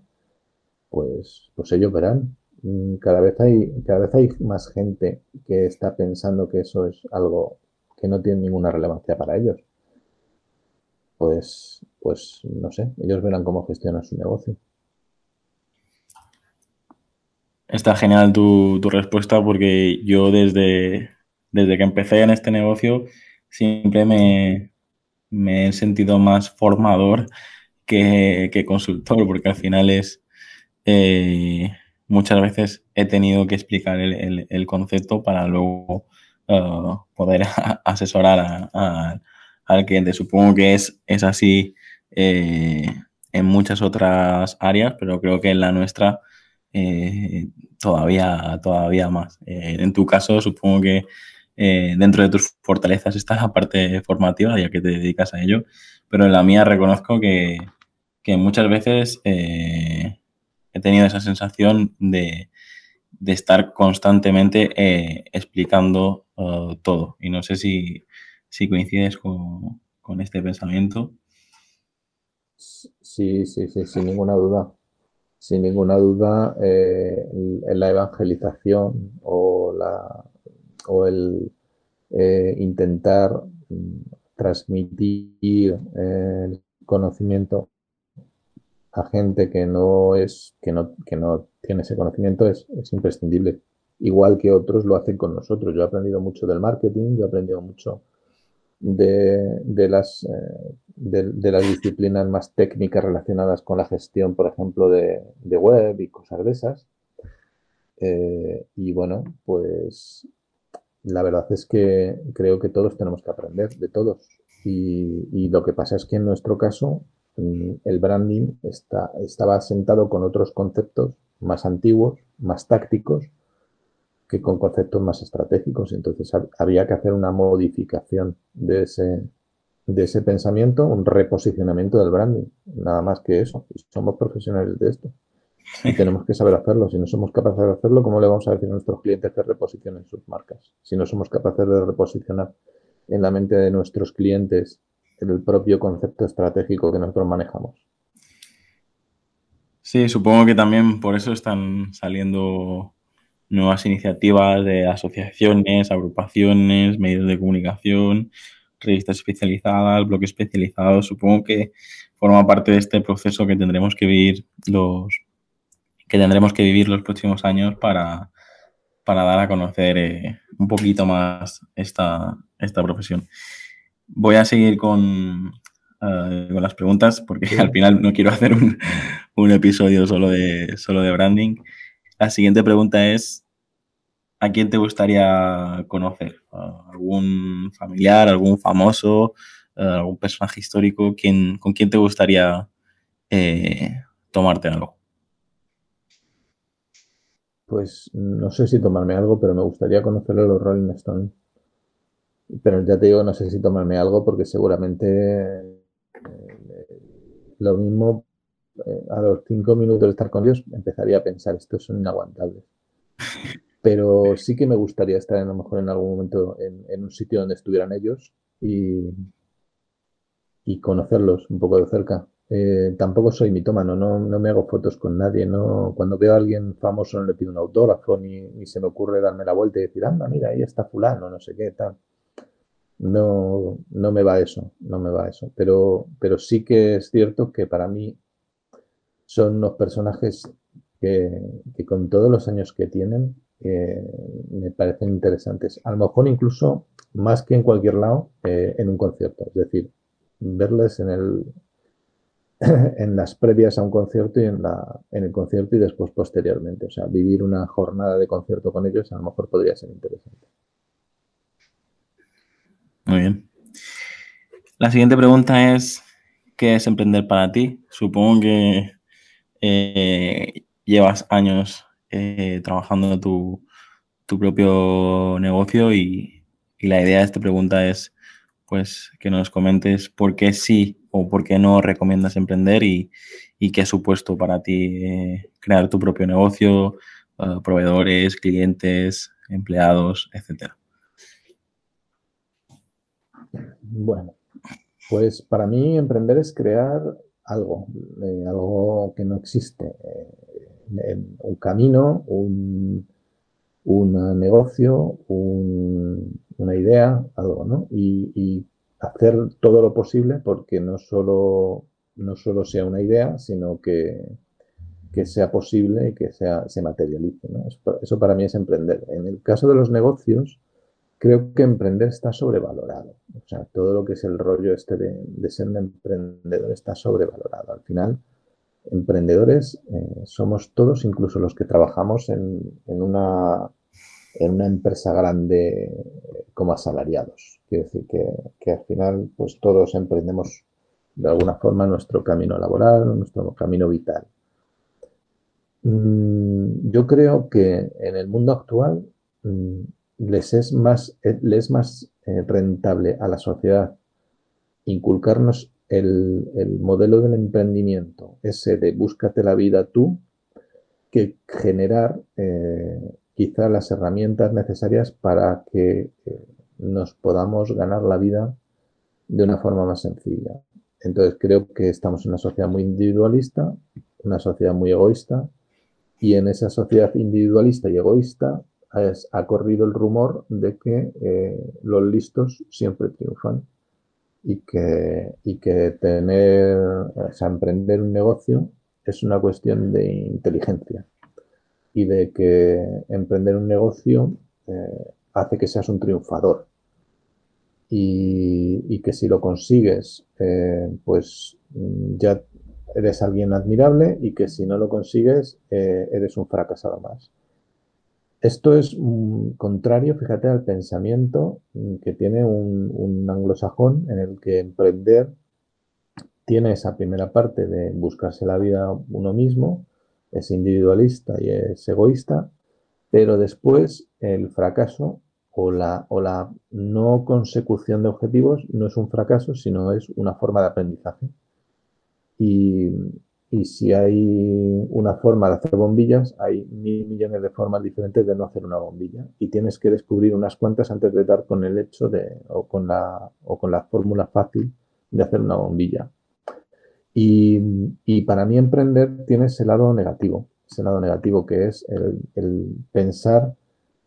pues, pues ellos verán. Mm, cada vez, hay, cada vez hay más gente que está pensando que eso es algo que no tiene ninguna relevancia para ellos pues, pues no sé, ellos verán cómo gestionan su negocio.
Está genial tu, respuesta porque yo desde, desde que empecé en este negocio siempre me, he sentido más formador que, consultor porque al final es eh, muchas veces he tenido que explicar el, concepto para luego uh, poder asesorar al cliente. Supongo que es, es así eh, en muchas otras áreas, pero creo que en la nuestra eh, todavía, todavía más. Eh, en tu caso, supongo que dentro de tus fortalezas está la parte formativa, ya que te dedicas a ello, pero en la mía reconozco que, muchas veces he tenido esa sensación de, estar constantemente explicando todo. Y no sé si, si coincides con, este pensamiento.
Sí, sí, sí, sin ninguna duda. Sin ninguna duda, eh, la evangelización o, la, o el, eh, intentar mm, transmitir eh, el conocimiento a gente que no es, que no, que no tiene ese conocimiento es, es, imprescindible. Igual que otros lo hacen con nosotros. Yo he aprendido mucho del marketing, yo he aprendido mucho de, de las, eh, de, las disciplinas más técnicas relacionadas con la gestión, por ejemplo, de, de web y cosas de esas. Eh, y bueno, pues la verdad es que creo que todos tenemos que aprender de todos. Y, y lo que pasa es que en nuestro caso el branding está, estaba asentado con otros conceptos más antiguos, más tácticos, que con conceptos más estratégicos. Entonces había que hacer una modificación de ese, de ese pensamiento, un reposicionamiento del branding. Nada más que eso. Somos profesionales de esto. Y tenemos que saber hacerlo. Si no somos capaces de hacerlo, ¿cómo le vamos a decir a nuestros clientes que reposicionen sus marcas? Si no somos capaces de reposicionar en la mente de nuestros clientes el propio concepto estratégico que nosotros manejamos.
Sí, supongo que también por eso están saliendo nuevas iniciativas de asociaciones, agrupaciones, medios de comunicación, revistas especializadas, bloques especializados. Supongo que forma parte de este proceso que tendremos que vivir los que tendremos que vivir los próximos años para, para dar a conocer eh, un poquito más esta, esta profesión. Voy a seguir con, uh, con las preguntas porque sí. al final no quiero hacer un, un, episodio solo de, solo de branding. La siguiente pregunta es, ¿a quién te gustaría conocer? Uh, ¿Algún familiar, algún famoso, uh, algún personaje histórico? ¿Quién, ¿Con quién te gustaría eh, tomarte algo?
Pues no sé si tomarme algo, pero me gustaría conocer a los Rolling Stones. Pero ya te digo, no sé si tomarme algo porque seguramente eh, lo mismo eh, a los cinco minutos de estar con Dios empezaría a pensar, estos son inaguantables. Pero sí que me gustaría estar a lo mejor en algún momento en, un sitio donde estuvieran ellos y, y conocerlos un poco de cerca. Eh, tampoco soy mitómano, no, no me hago fotos con nadie, no, cuando veo a alguien famoso no le pido un autógrafo, ni, ni se me ocurre darme la vuelta y decir, anda, mira, ahí está fulano, no sé qué, tal. No, no me va eso, no me va eso. Pero, pero sí que es cierto que para mí son unos personajes que, que con todos los años que tienen eh, me parecen interesantes. A lo mejor incluso más que en cualquier lado eh, en un concierto. Es decir, verles en el, en las previas a un concierto y en, la, en el concierto y después posteriormente. O sea, vivir una jornada de concierto con ellos a lo mejor podría ser interesante.
Muy bien. La siguiente pregunta es, ¿qué es emprender para ti? Supongo que eh, llevas años eh, trabajando tu, propio negocio y, la idea de esta pregunta es pues que nos comentes por qué sí o por qué no recomiendas emprender y, qué ha supuesto para ti eh, crear tu propio negocio, proveedores, clientes, empleados, etcétera.
Bueno, pues para mí emprender es crear algo, eh, algo que no existe, eh, un camino, un, un negocio, un, una idea, algo, ¿no? Y, y, hacer todo lo posible porque no solo, no solo sea una idea, sino que, que sea posible y que sea, se materialice, ¿no? Eso, eso para mí es emprender. En el caso de los negocios, creo que emprender está sobrevalorado. O sea, todo lo que es el rollo este de, ser un emprendedor está sobrevalorado. Al final, emprendedores eh, somos todos, incluso los que trabajamos en, una, en una empresa grande como asalariados. Quiero decir que, que, al final, pues todos emprendemos de alguna forma nuestro camino laboral, nuestro camino vital. Mm, yo creo que en el mundo actual mm, les es más, eh, les es más eh, rentable a la sociedad inculcarnos el, el, modelo del emprendimiento, ese de búscate la vida tú, que generar eh, quizá las herramientas necesarias para que nos podamos ganar la vida de una forma más sencilla. Entonces creo que estamos en una sociedad muy individualista, una sociedad muy egoísta, y en esa sociedad individualista y egoísta ha corrido el rumor de que eh, los listos siempre triunfan y que, y que tener, emprender un negocio es una cuestión de inteligencia y de que emprender un negocio eh, hace que seas un triunfador y, que si lo consigues, eh, pues ya eres alguien admirable y que si no lo consigues, eres un fracasado más. Esto es contrario, fíjate, al pensamiento mm, que tiene un, anglosajón en el que emprender tiene esa primera parte de buscarse la vida uno mismo, es individualista y es egoísta, pero después el fracaso o la no consecución de objetivos no es un fracaso, sino es una forma de aprendizaje. Y, y si hay una forma de hacer bombillas, hay mil millones de formas diferentes de no hacer una bombilla. Y tienes que descubrir unas cuantas antes de dar con el hecho de, o con la, o con la fórmula fácil de hacer una bombilla. Y, y, para mí emprender tiene ese lado negativo, ese lado negativo que es el, pensar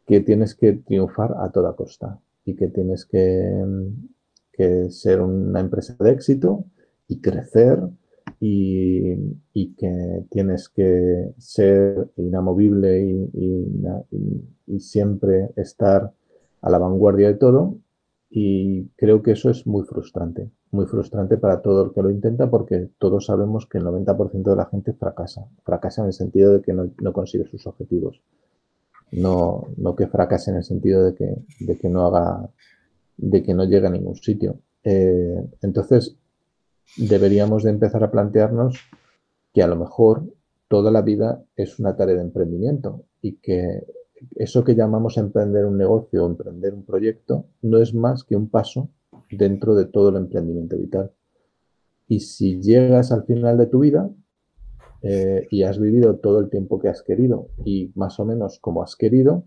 que tienes que triunfar a toda costa y que tienes que, que ser una empresa de éxito y crecer y, que tienes que ser inamovible y, siempre estar a la vanguardia de todo. Y creo que eso es muy frustrante, muy frustrante para todo el que lo intenta porque todos sabemos que el 90% de la gente fracasa. Fracasa en el sentido de que no, consigue sus objetivos. No, no que fracase en el sentido de que, de que no haga, de que no llegue a ningún sitio. Eh, entonces, deberíamos de empezar a plantearnos que a lo mejor toda la vida es una tarea de emprendimiento y que eso que llamamos emprender un negocio o emprender un proyecto no es más que un paso dentro de todo el emprendimiento vital. Y si llegas al final de tu vida eh, y has vivido todo el tiempo que has querido y más o menos como has querido,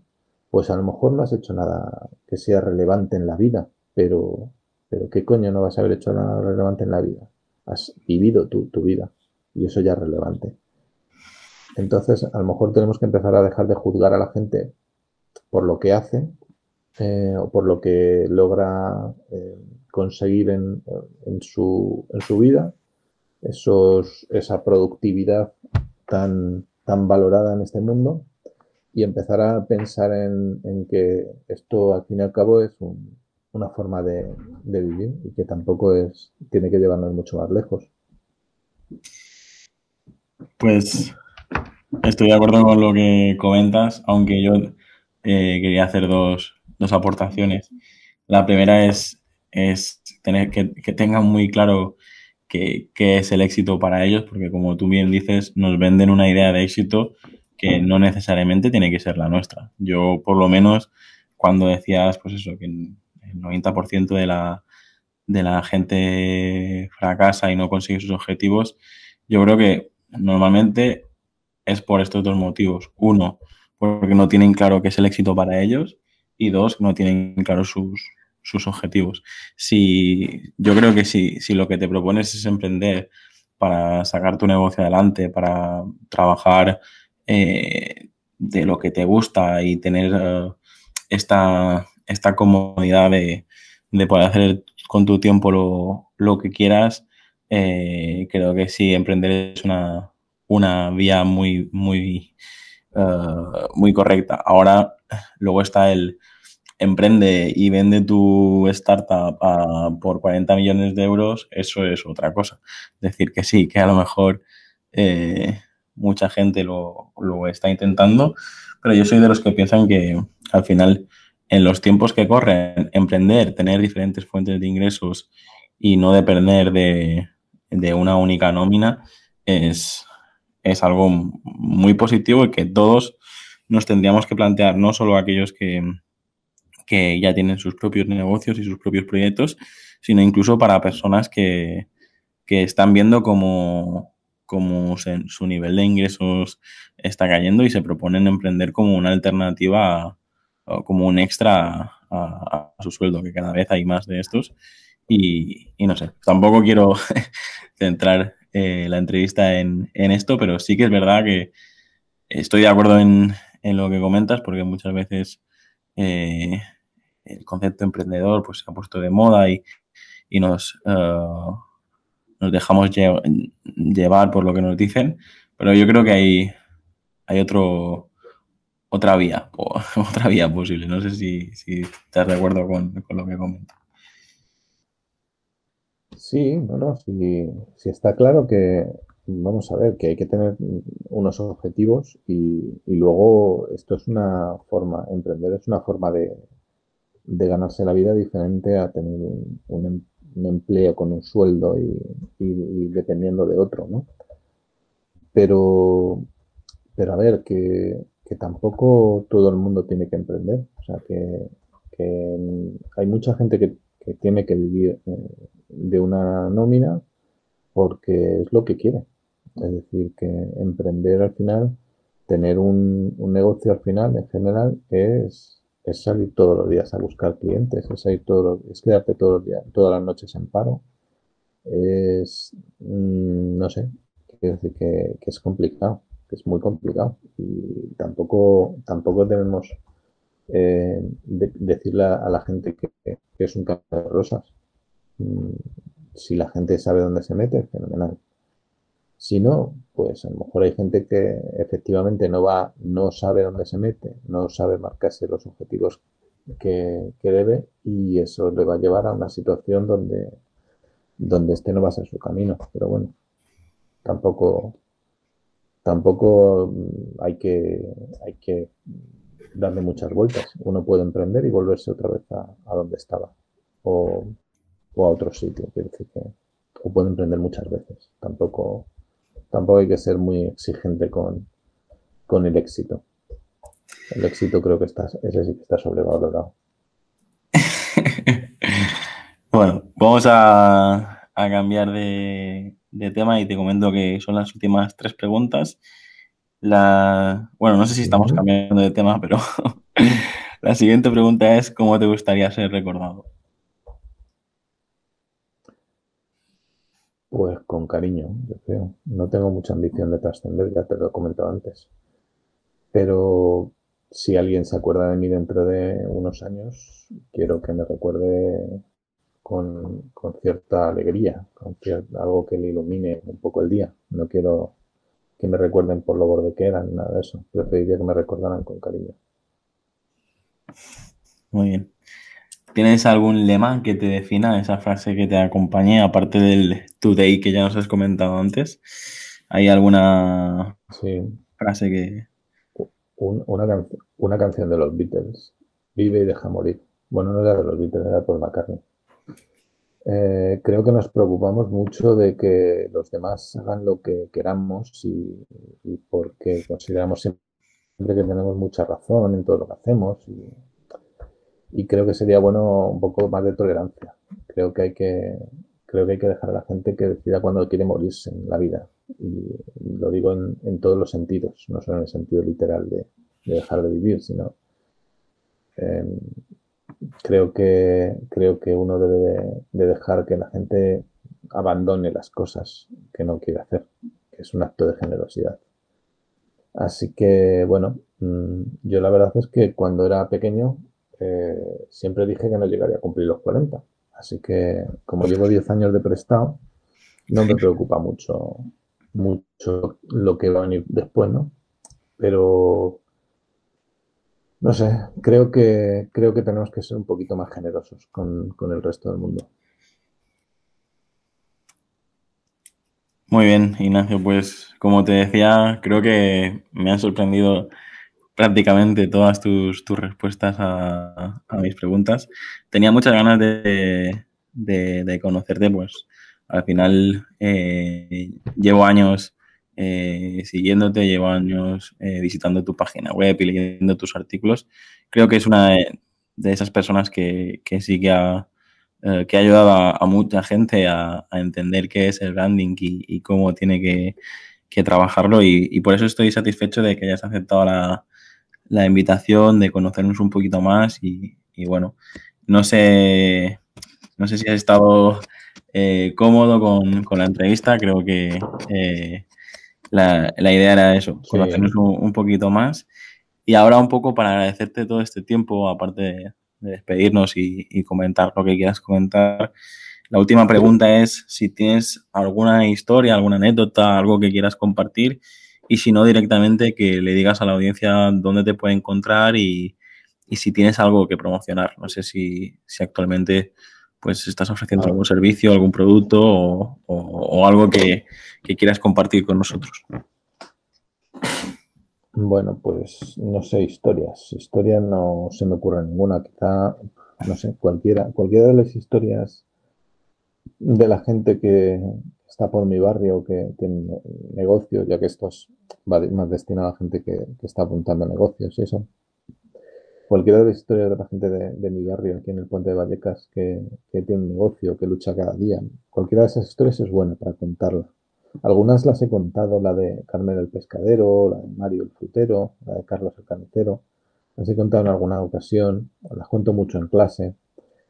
pues a lo mejor no has hecho nada que sea relevante en la vida, pero pero ¿qué coño no vas a haber hecho nada relevante en la vida? Has vivido tu, tu vida y eso ya es relevante. Entonces, a lo mejor tenemos que empezar a dejar de juzgar a la gente por lo que hace eh, o por lo que logra eh, conseguir en, en, su, en, su, vida, esos, esa productividad tan, tan valorada en este mundo y empezar a pensar en, en que esto al fin y al cabo es un, una forma de, vivir y que tampoco es tiene que llevarnos mucho más lejos.
Pues estoy de acuerdo con lo que comentas, aunque yo eh, quería hacer dos, aportaciones. La primera es, es tener que, tengan muy claro qué, es el éxito para ellos, porque como tú bien dices, nos venden una idea de éxito que no necesariamente tiene que ser la nuestra. Yo, por lo menos, cuando decías, pues eso, que el 90% de la, de la gente fracasa y no consigue sus objetivos, yo creo que normalmente es por estos dos motivos. Uno, porque no tienen claro qué es el éxito para ellos y dos, no tienen claro sus, sus objetivos. Si, yo creo que si, si lo que te propones es emprender para sacar tu negocio adelante, para trabajar eh, de lo que te gusta y tener eh, esta, esta comodidad de, poder hacer con tu tiempo lo, que quieras, eh, creo que sí, emprender es una, una vía muy, muy, eh, muy correcta. Ahora, luego está el emprende y vende tu startup por 40 millones de euros, eso es otra cosa. Decir que sí, que a lo mejor eh, mucha gente lo, lo está intentando, pero yo soy de los que piensan que al final en los tiempos que corren, emprender, tener diferentes fuentes de ingresos y no depender de, una única nómina es, es, algo muy positivo y que todos nos tendríamos que plantear, no solo aquellos que, que ya tienen sus propios negocios y sus propios proyectos, sino incluso para personas que, que están viendo cómo, su nivel de ingresos está cayendo y se proponen emprender como una alternativa como un extra a, su sueldo, que cada vez hay más de estos. Y, no sé, tampoco quiero centrar eh, la entrevista en, esto, pero sí que es verdad que estoy de acuerdo en, en lo que comentas, porque muchas veces eh, el concepto emprendedor pues, se ha puesto de moda y, nos, uh, nos dejamos llevar por lo que nos dicen, pero yo creo que hay, hay otro, otra vía, otra vía posible. No sé si, si estás de acuerdo con, lo que comento.
Sí, no, no, sí, está claro que, vamos a ver, que hay que tener unos objetivos y, luego esto es una forma, emprender es una forma de, ganarse la vida diferente a tener un, em, empleo con un sueldo y, y, dependiendo de otro, ¿no? Pero, pero a ver, que, que tampoco todo el mundo tiene que emprender. O sea, que, hay mucha gente que, tiene que vivir eh, de una nómina porque es lo que quiere. Es decir, que emprender al final, tener un, negocio al final, en general, es, es, salir todos los días a buscar clientes, es salir todos es quedarte todos los días, todas las noches en paro. Es, mm, no sé, quiero decir que es complicado que es muy complicado y tampoco, tampoco debemos eh, decirle a la gente que, es un campo de rosas. Mm, si la gente sabe dónde se mete, fenomenal. Si no, pues a lo mejor hay gente que efectivamente no va, no sabe dónde se mete, no sabe marcarse los objetivos que, debe y eso le va a llevar a una situación donde, donde este no va a ser su camino. Pero bueno, tampoco, tampoco mm, hay que, hay que darle muchas vueltas. Uno puede emprender y volverse otra vez a, donde estaba o, a otro sitio. o puede emprender muchas veces. Tampoco, tampoco hay que ser muy exigente con, con el éxito. El éxito creo que está, ese sí que está sobrevalorado.
bueno, vamos a, a cambiar de, de tema y te comento que son las últimas tres preguntas. La, bueno, no sé si estamos cambiando de tema, pero la siguiente pregunta es ¿cómo te gustaría ser recordado?
Pues con cariño, yo creo. No tengo mucha ambición de trascender, ya te lo he comentado antes. Pero si alguien se acuerda de mí dentro de unos años, quiero que me recuerde con, cierta alegría, con algo que le ilumine un poco el día. No quiero que me recuerden por lo borde que eran, nada de eso. Preferiría que me recordaran con cariño.
Muy bien. ¿Tienes algún lema que te defina esa frase que te acompañe, aparte del today que ya nos has comentado antes? ¿Hay alguna frase que...
una, una canción de los Beatles, Vive y deja morir. Bueno, no era de los Beatles, era por McCartney. Eh, creo que nos preocupamos mucho de que los demás hagan lo que queramos y, porque consideramos siempre que tenemos mucha razón en todo lo que hacemos y, creo que sería bueno un poco más de tolerancia. Creo que hay que creo que hay que dejar a la gente que decida cuándo quiere morirse en la vida y, lo digo en, todos los sentidos, no solo en el sentido literal de, dejar de vivir, sino creo que, creo que uno debe de, dejar que la gente abandone las cosas que no quiere hacer, que es un acto de generosidad. Así que, bueno, mm, yo la verdad es que cuando era pequeño eh, siempre dije que no llegaría a cumplir los 40. Así que, como llevo 10 años de prestado, no me preocupa mucho, mucho lo que va a venir después, ¿no? Pero no sé, creo que, creo que tenemos que ser un poquito más generosos con, el resto del mundo.
Muy bien, Ignacio, pues como te decía, creo que me han sorprendido prácticamente todas tus, respuestas a, mis preguntas. Tenía muchas ganas de, de, conocerte, pues al final eh, llevo años eh, siguiéndote, llevo años eh, visitando tu página web y leyendo tus artículos. Creo que es una de, esas personas que, sí que ha, eh, que ha ayudado a, mucha gente a, entender qué es el branding y, cómo tiene que, trabajarlo y, por eso estoy satisfecho de que hayas aceptado la, invitación, de conocernos un poquito más y, bueno, no sé, no sé si has estado cómodo con, con, la entrevista, creo que la, idea era eso, conocernos un, poquito más. Y ahora un poco para agradecerte todo este tiempo, aparte de, despedirnos y, comentar lo que quieras comentar, la última pregunta es si tienes alguna historia, alguna anécdota, algo que quieras compartir y si no directamente que le digas a la audiencia dónde te puede encontrar y, si tienes algo que promocionar. No sé si, actualmente pues estás ofreciendo algún servicio, algún producto o, algo que, quieras compartir con nosotros.
Bueno, pues no sé, historias. Historias no se me ocurre ninguna. Quizá, no sé, cualquiera, cualquiera de las historias de la gente que está por mi barrio, que tiene negocios, ya que esto es más destinado a gente que, está apuntando a negocios y eso. Cualquiera de las historias de la gente de, mi barrio, aquí en el Puente de Vallecas, que, tiene un negocio, que lucha cada día, cualquiera de esas historias es buena para contarla. Algunas las he contado, la de Carmen el Pescadero, la de Mario el Frutero, la de Carlos el Carnicero. Las he contado en alguna ocasión, las cuento mucho en clase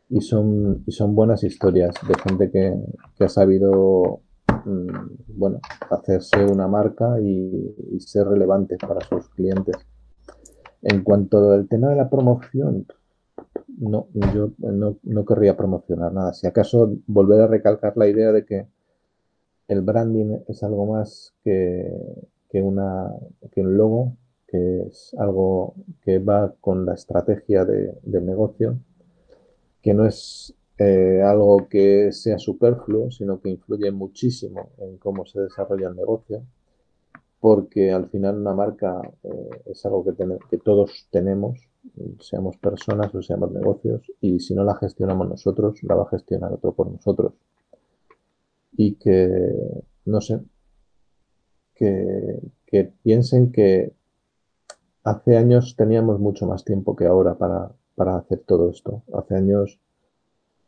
y son, y son buenas historias de gente que, ha sabido mm, bueno, hacerse una marca y, ser relevante para sus clientes. En cuanto al tema de la promoción, no, yo no, querría promocionar nada. Si acaso volver a recalcar la idea de que el branding es algo más que, una, que un logo, que es algo que va con la estrategia de, del negocio que no es eh, algo que sea superfluo, sino que influye muchísimo en cómo se desarrolla el negocio, porque al final una marca eh, es algo que, que todos tenemos, seamos personas o seamos negocios, y si no la gestionamos nosotros, la va a gestionar otro por nosotros. Y que, no sé, que, que piensen que hace años teníamos mucho más tiempo que ahora para, para hacer todo esto. Hace años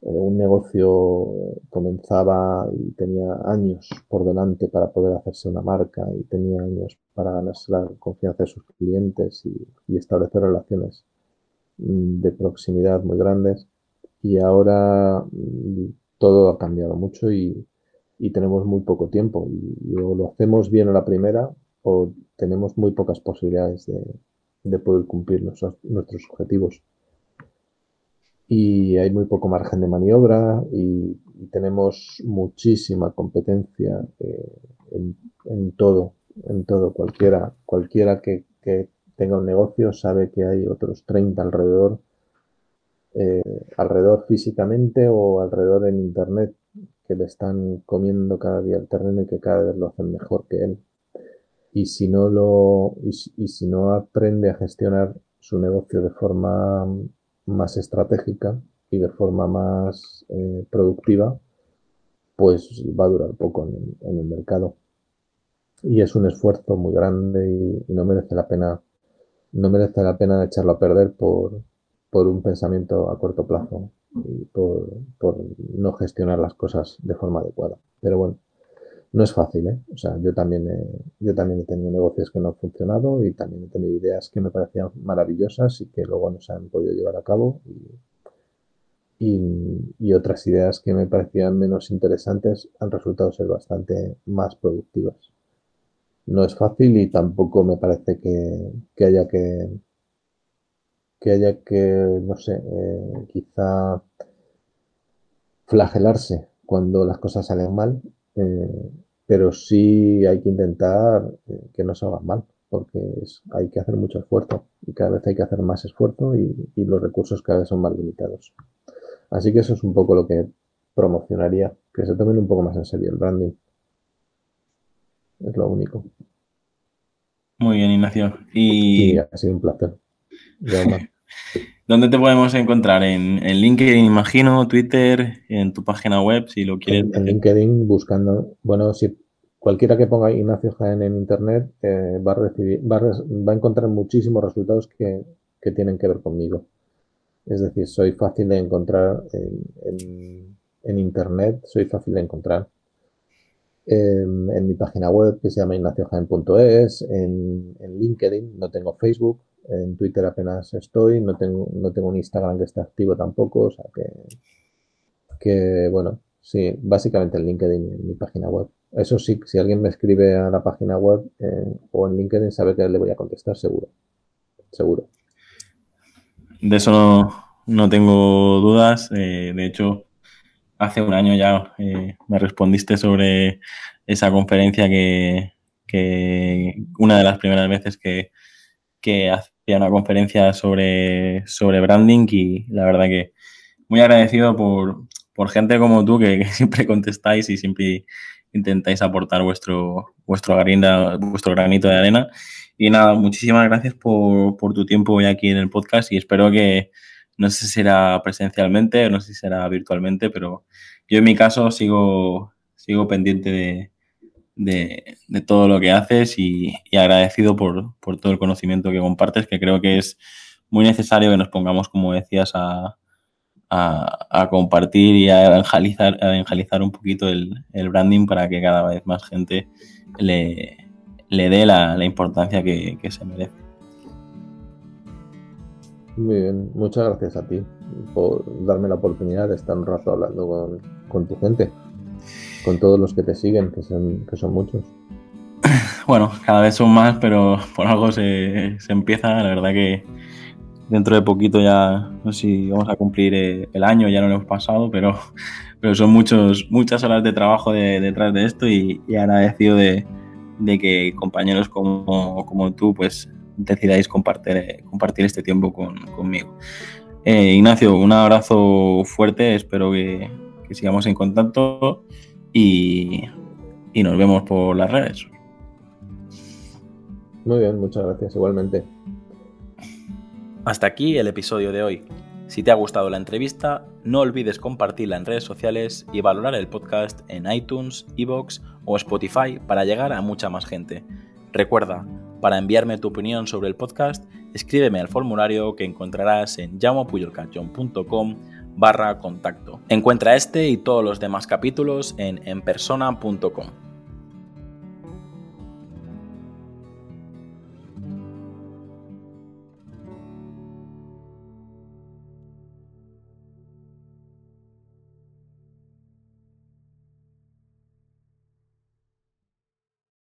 un negocio comenzaba y tenía años por delante para poder hacerse una marca y tenía años para ganarse la confianza de sus clientes y, establecer relaciones mm, de proximidad muy grandes. Y ahora mm, todo ha cambiado mucho y, tenemos muy poco tiempo. Y, o lo hacemos bien a la primera o tenemos muy pocas posibilidades de, poder cumplir nuestros objetivos y hay muy poco margen de maniobra y, tenemos muchísima competencia eh, en, todo, en todo. Cualquiera, cualquiera que, tenga un negocio sabe que hay otros 30 alrededor, eh, alrededor físicamente o alrededor en internet que le están comiendo cada día el terreno y que cada vez lo hacen mejor que él. Y si no lo, y si no aprende a gestionar su negocio de forma más estratégica y de forma más eh, productiva, pues va a durar poco en, el mercado. Y es un esfuerzo muy grande y, no merece la pena, no merece la pena echarlo a perder por, por un pensamiento a corto plazo y por, por no gestionar las cosas de forma adecuada. Pero bueno, no es fácil, ¿eh? O sea, yo también, he, yo también he tenido negocios que no han funcionado y también he tenido ideas que me parecían maravillosas y que luego no se han podido llevar a cabo y, y, otras ideas que me parecían menos interesantes han resultado ser bastante más productivas. No es fácil y tampoco me parece que, que haya que que haya que, no sé, eh, quizá flagelarse cuando las cosas salen mal eh, pero sí hay que intentar eh, que no salgan mal, porque hay que hacer mucho esfuerzo y cada vez hay que hacer más esfuerzo y, los recursos cada vez son más limitados. Así que eso es un poco lo que promocionaría, que se tomen un poco más en serio el branding. Es lo único.
Muy bien, Ignacio. Y,
ha sido un placer.
¿Dónde te podemos encontrar? ¿En, LinkedIn, imagino, Twitter, en tu página web, si lo quieres?
En, LinkedIn, buscando, bueno, si cualquiera que ponga Ignacio Jaén en Internet eh, va, a recibir, va, a, encontrar muchísimos resultados que, tienen que ver conmigo. Es decir, soy fácil de encontrar en, Internet, soy fácil de encontrar. En, mi página web que se llama ignaciojaen.es, en, en LinkedIn, no tengo Facebook, en Twitter apenas estoy, no tengo, no tengo un Instagram que esté activo tampoco, o sea que, que bueno, sí, básicamente en LinkedIn en mi página web. Eso sí, si alguien me escribe a la página web eh, o en LinkedIn, sabe que le voy a contestar seguro. seguro.
De eso no, tengo dudas. Eh, de hecho, hace un año ya eh, me respondiste sobre esa conferencia que, una de las primeras veces que, hacía una conferencia sobre, sobre branding y la verdad que muy agradecido por, gente como tú que, siempre contestáis y siempre intentáis aportar vuestro, vuestro, vuestro granito de arena. Y nada, muchísimas gracias por, por tu tiempo hoy aquí en el podcast y espero que, no sé si será presencialmente no sé si será virtualmente, pero yo en mi caso sigo, sigo pendiente de, todo lo que haces y, agradecido por, todo el conocimiento que compartes, que creo que es muy necesario que nos pongamos, como decías, a, compartir y a evangelizar, a un poquito el, branding para que cada vez más gente le, dé la, importancia que, que se merece.
Muy bien, muchas gracias a ti por darme la oportunidad de estar un rato hablando con, tu gente, con todos los que te siguen, que son, que son muchos.
Bueno, cada vez son más, pero por algo se, empieza. La verdad que dentro de poquito ya, no sé si vamos a cumplir eh, el año, ya no lo hemos pasado, pero, pero son muchos, muchas horas de trabajo detrás de esto y, agradecido de, de, que compañeros como, como tú pues decidáis compartir, compartir este tiempo conmigo. Eh, Ignacio, un abrazo fuerte, espero que, sigamos en contacto y, y nos vemos por las redes.
Muy bien, muchas gracias igualmente.
Hasta aquí el episodio de hoy. Si te ha gustado la entrevista, no olvides compartirla en redes sociales y valorar el podcast en iTunes, Evox o Spotify para llegar a mucha más gente. Recuerda, para enviarme tu opinión sobre el podcast, escríbeme al formulario que encontrarás en llamopuyolcachon.com barra contacto. Encuentra este y todos los demás capítulos en enpersona.com.